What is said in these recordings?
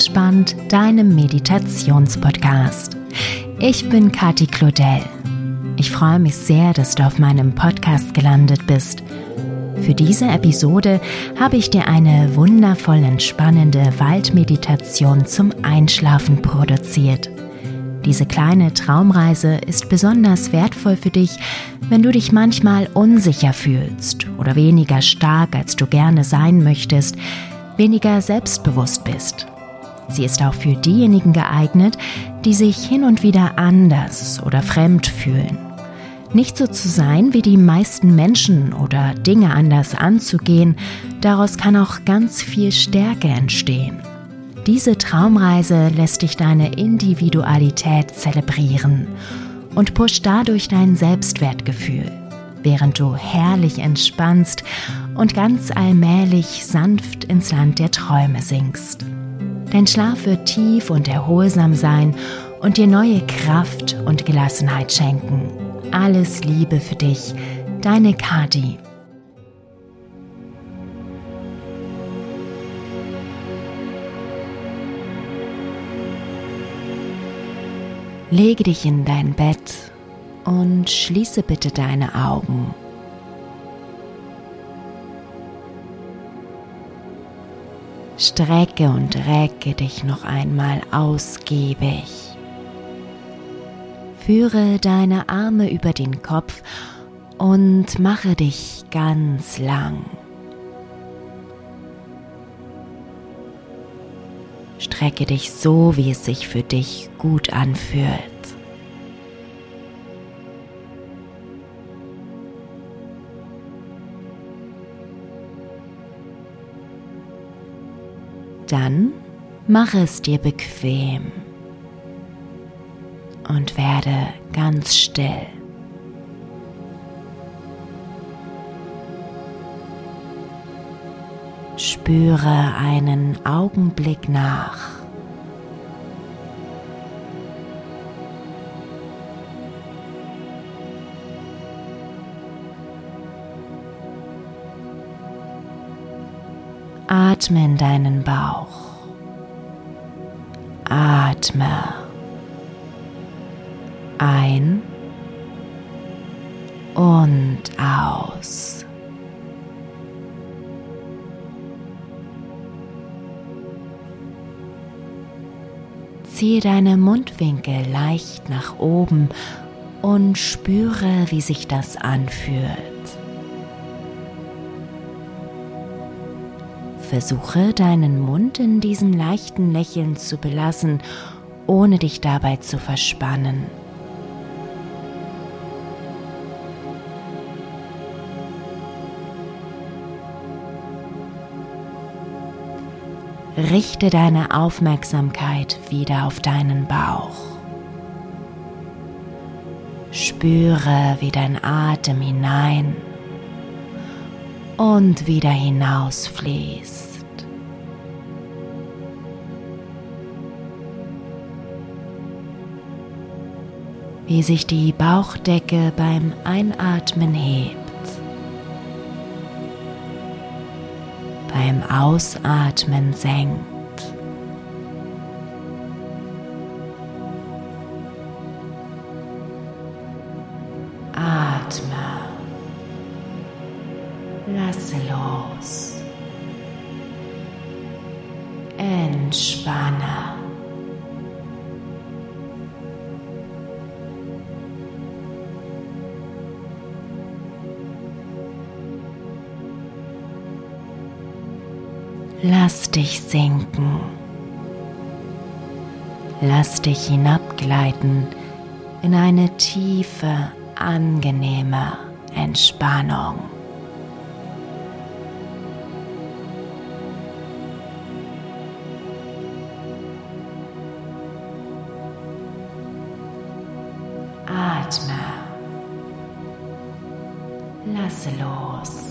entspannt, deinem Meditationspodcast. Ich bin Kati Claudel. Ich freue mich sehr, dass du auf meinem Podcast gelandet bist. Für diese Episode habe ich dir eine wundervoll entspannende Waldmeditation zum Einschlafen produziert. Diese kleine Traumreise ist besonders wertvoll für dich, wenn du dich manchmal unsicher fühlst oder weniger stark, als du gerne sein möchtest, weniger selbstbewusst bist. Sie ist auch für diejenigen geeignet, die sich hin und wieder anders oder fremd fühlen. Nicht so zu sein wie die meisten Menschen oder Dinge anders anzugehen, daraus kann auch ganz viel Stärke entstehen. Diese Traumreise lässt dich deine Individualität zelebrieren und pusht dadurch dein Selbstwertgefühl, während du herrlich entspannst und ganz allmählich sanft ins Land der Träume sinkst. Dein Schlaf wird tief und erholsam sein und dir neue Kraft und Gelassenheit schenken. Alles Liebe für dich, deine Kati. Lege dich in dein Bett und schließe bitte deine Augen. Strecke und recke dich noch einmal ausgiebig. Führe deine Arme über den Kopf und mache dich ganz lang. Strecke dich so, wie es sich für dich gut anfühlt. Dann mache es dir bequem und werde ganz still. Spüre einen Augenblick nach. Atme in deinen Bauch. Atme ein und aus. Ziehe deine Mundwinkel leicht nach oben und spüre, wie sich das anfühlt. Versuche deinen Mund in diesem leichten Lächeln zu belassen, ohne dich dabei zu verspannen. richte deine Aufmerksamkeit wieder auf deinen Bauch. Spüre, wie dein Atem hinein und wieder hinaus fließt. Wie sich die Bauchdecke beim Einatmen hebt beim Ausatmen senkt. Atme. Lasse los. Entspanne. Lass dich sinken. Lass dich hinabgleiten in eine tiefe, angenehme Entspannung. Atme. Lasse los.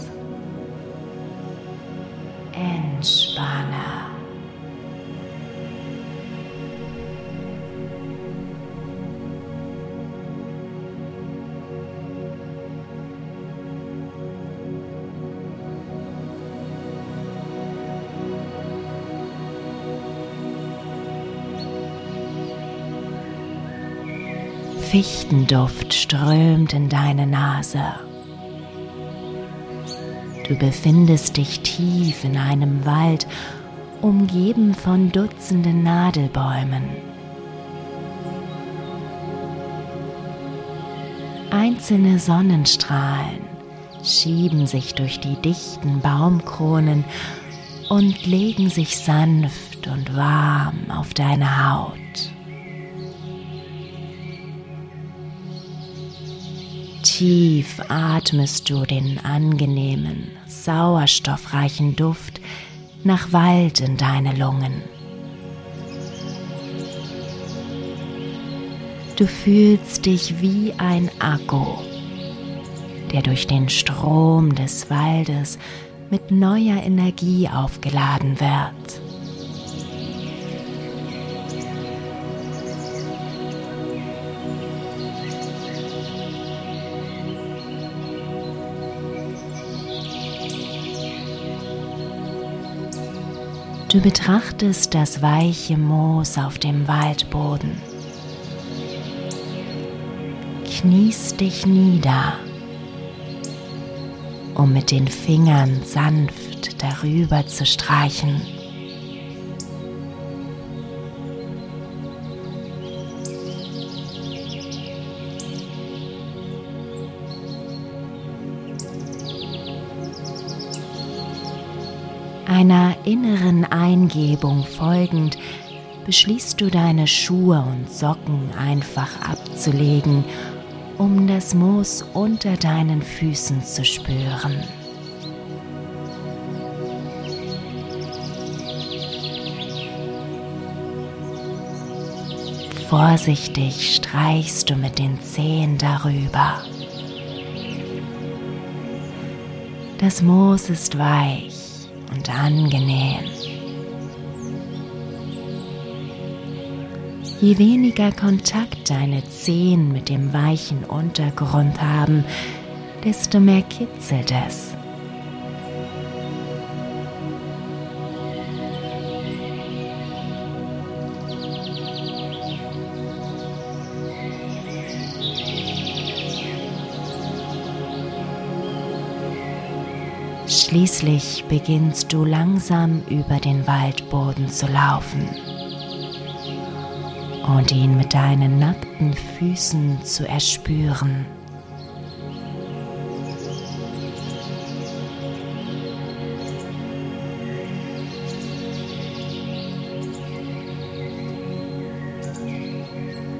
Fichtenduft strömt in deine Nase. Du befindest dich tief in einem Wald, umgeben von Dutzenden Nadelbäumen. Einzelne Sonnenstrahlen schieben sich durch die dichten Baumkronen und legen sich sanft und warm auf deine Haut. Tief atmest du den angenehmen, sauerstoffreichen Duft nach Wald in deine Lungen. Du fühlst dich wie ein Akku, der durch den Strom des Waldes mit neuer Energie aufgeladen wird. Du betrachtest das weiche Moos auf dem Waldboden. Kniest dich nieder, um mit den Fingern sanft darüber zu streichen. Einer inneren Eingebung folgend, beschließt du deine Schuhe und Socken einfach abzulegen, um das Moos unter deinen Füßen zu spüren. Vorsichtig streichst du mit den Zehen darüber. Das Moos ist weich und angenehm. Je weniger Kontakt deine Zehen mit dem weichen Untergrund haben, desto mehr kitzelt es. Schließlich beginnst du langsam über den Waldboden zu laufen und ihn mit deinen nackten Füßen zu erspüren.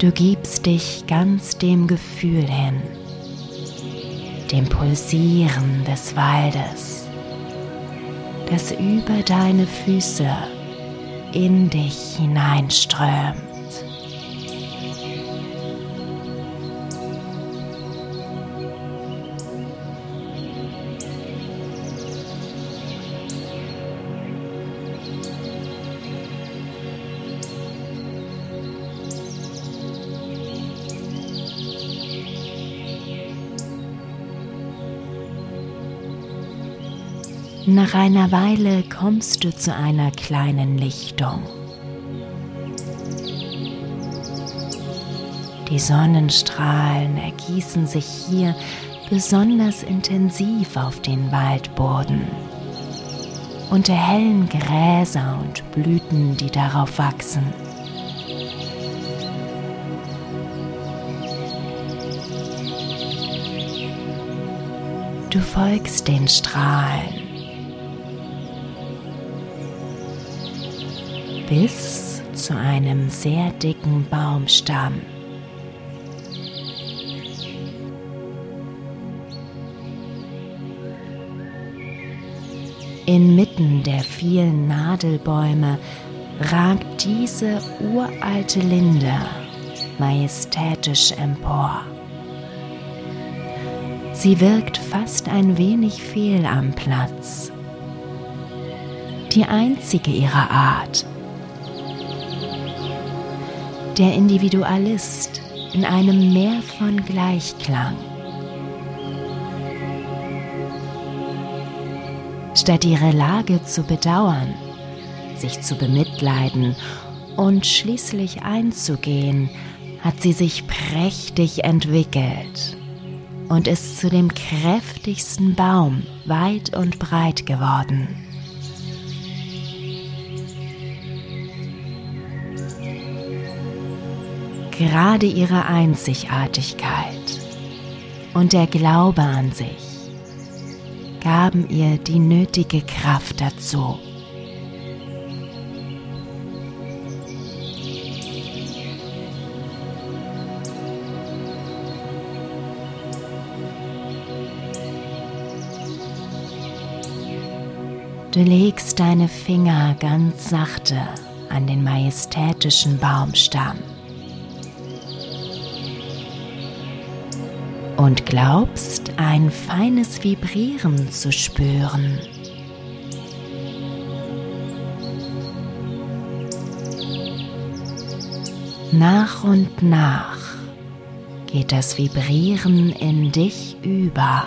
Du gibst dich ganz dem Gefühl hin, dem Pulsieren des Waldes das über deine Füße in dich hineinströmt. Nach einer Weile kommst du zu einer kleinen Lichtung. Die Sonnenstrahlen ergießen sich hier besonders intensiv auf den Waldboden und erhellen Gräser und Blüten, die darauf wachsen. Du folgst den Strahlen bis zu einem sehr dicken Baumstamm. Inmitten der vielen Nadelbäume ragt diese uralte Linde majestätisch empor. Sie wirkt fast ein wenig fehl am Platz. Die einzige ihrer Art der Individualist in einem Meer von Gleichklang. Statt ihre Lage zu bedauern, sich zu bemitleiden und schließlich einzugehen, hat sie sich prächtig entwickelt und ist zu dem kräftigsten Baum weit und breit geworden. Gerade ihre Einzigartigkeit und der Glaube an sich gaben ihr die nötige Kraft dazu. Du legst deine Finger ganz sachte an den majestätischen Baumstamm und glaubst ein feines Vibrieren zu spüren. Nach und nach geht das Vibrieren in dich über.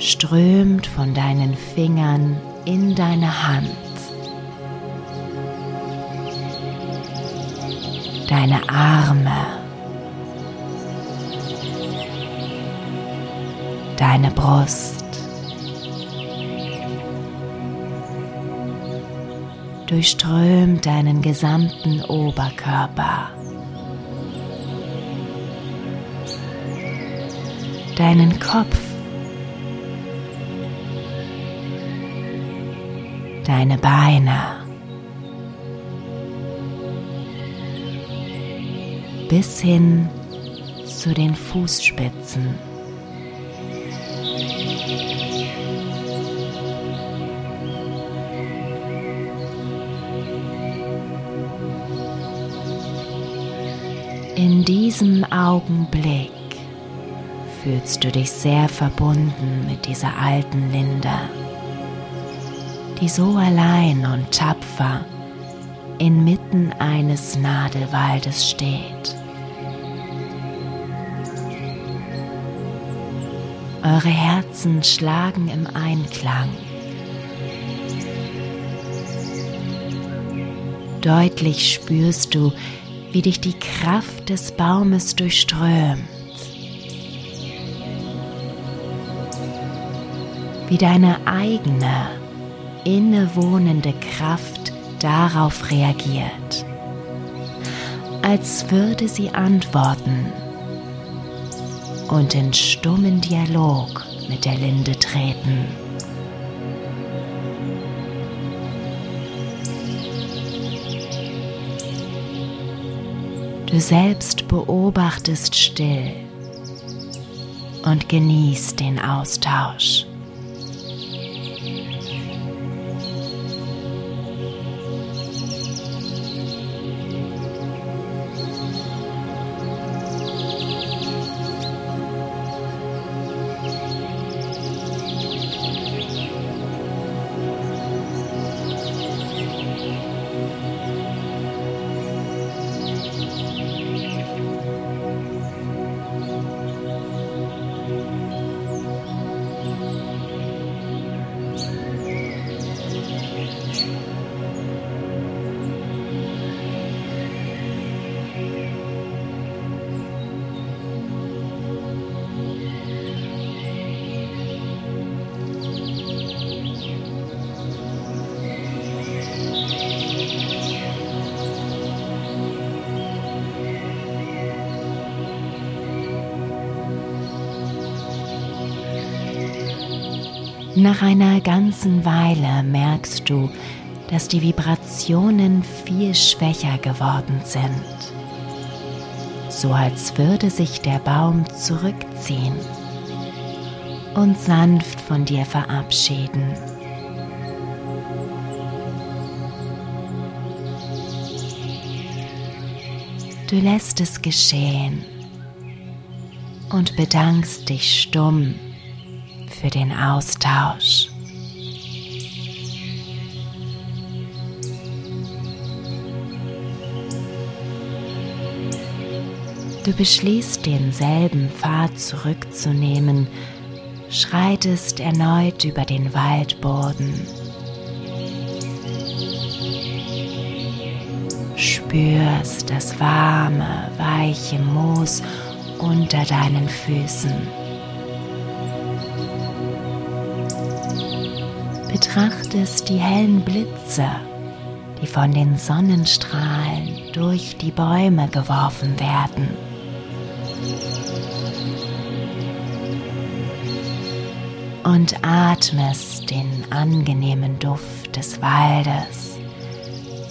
strömt von deinen Fingern in deine Hand. Deine Arme. Deine Brust. Durchströmt deinen gesamten Oberkörper. Deinen Kopf deine Beine bis hin zu den Fußspitzen. In diesem Augenblick fühlst du dich sehr verbunden mit dieser alten Linde die so allein und tapfer inmitten eines Nadelwaldes steht. Eure Herzen schlagen im Einklang. Deutlich spürst du, wie dich die Kraft des Baumes durchströmt. Wie deine eigene innewohnende Kraft darauf reagiert, als würde sie antworten und in stummen Dialog mit der Linde treten. Du selbst beobachtest still und genießt den Austausch. Nach einer ganzen Weile merkst du, dass die Vibrationen viel schwächer geworden sind. So als würde sich der Baum zurückziehen und sanft von dir verabschieden. Du lässt es geschehen und bedankst dich stumm für den Austausch. Du beschließt denselben Pfad zurückzunehmen, schreitest erneut über den Waldboden. spürst das warme, weiche Moos unter deinen Füßen. Betrachtest die hellen Blitze, die von den Sonnenstrahlen durch die Bäume geworfen werden. Und atmest den angenehmen Duft des Waldes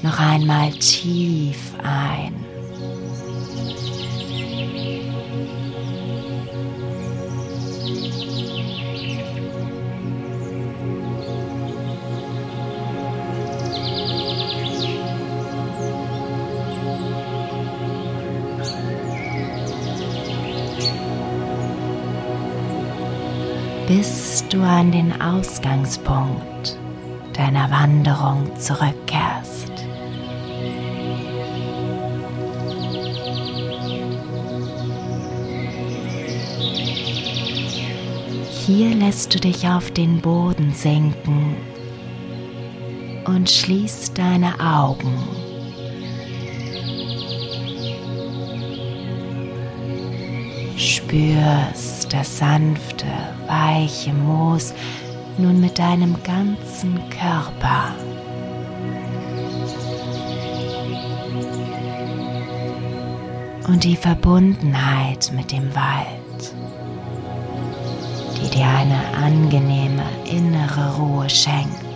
noch einmal tief ein. Bis du an den Ausgangspunkt deiner Wanderung zurückkehrst. Hier lässt du dich auf den Boden sinken und schließt deine Augen. Spürst das sanfte, weiche Moos nun mit deinem ganzen Körper. Und die Verbundenheit mit dem Wald, die dir eine angenehme innere Ruhe schenkt.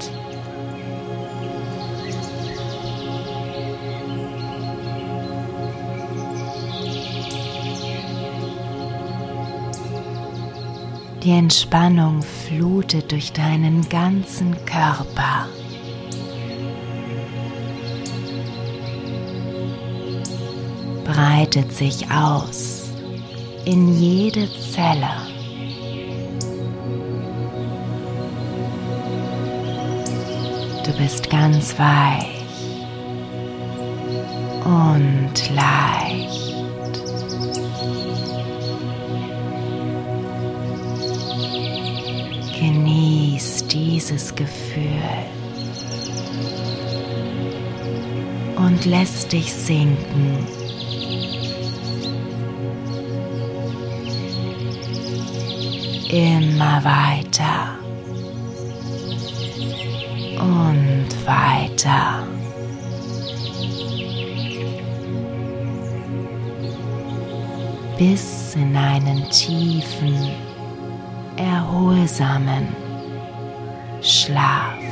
Die Entspannung flutet durch deinen ganzen Körper. Breitet sich aus in jede Zelle. Du bist ganz weich und leicht. Dieses Gefühl und lässt dich sinken. Immer weiter und weiter. Bis in einen tiefen erholsamen Schlaf.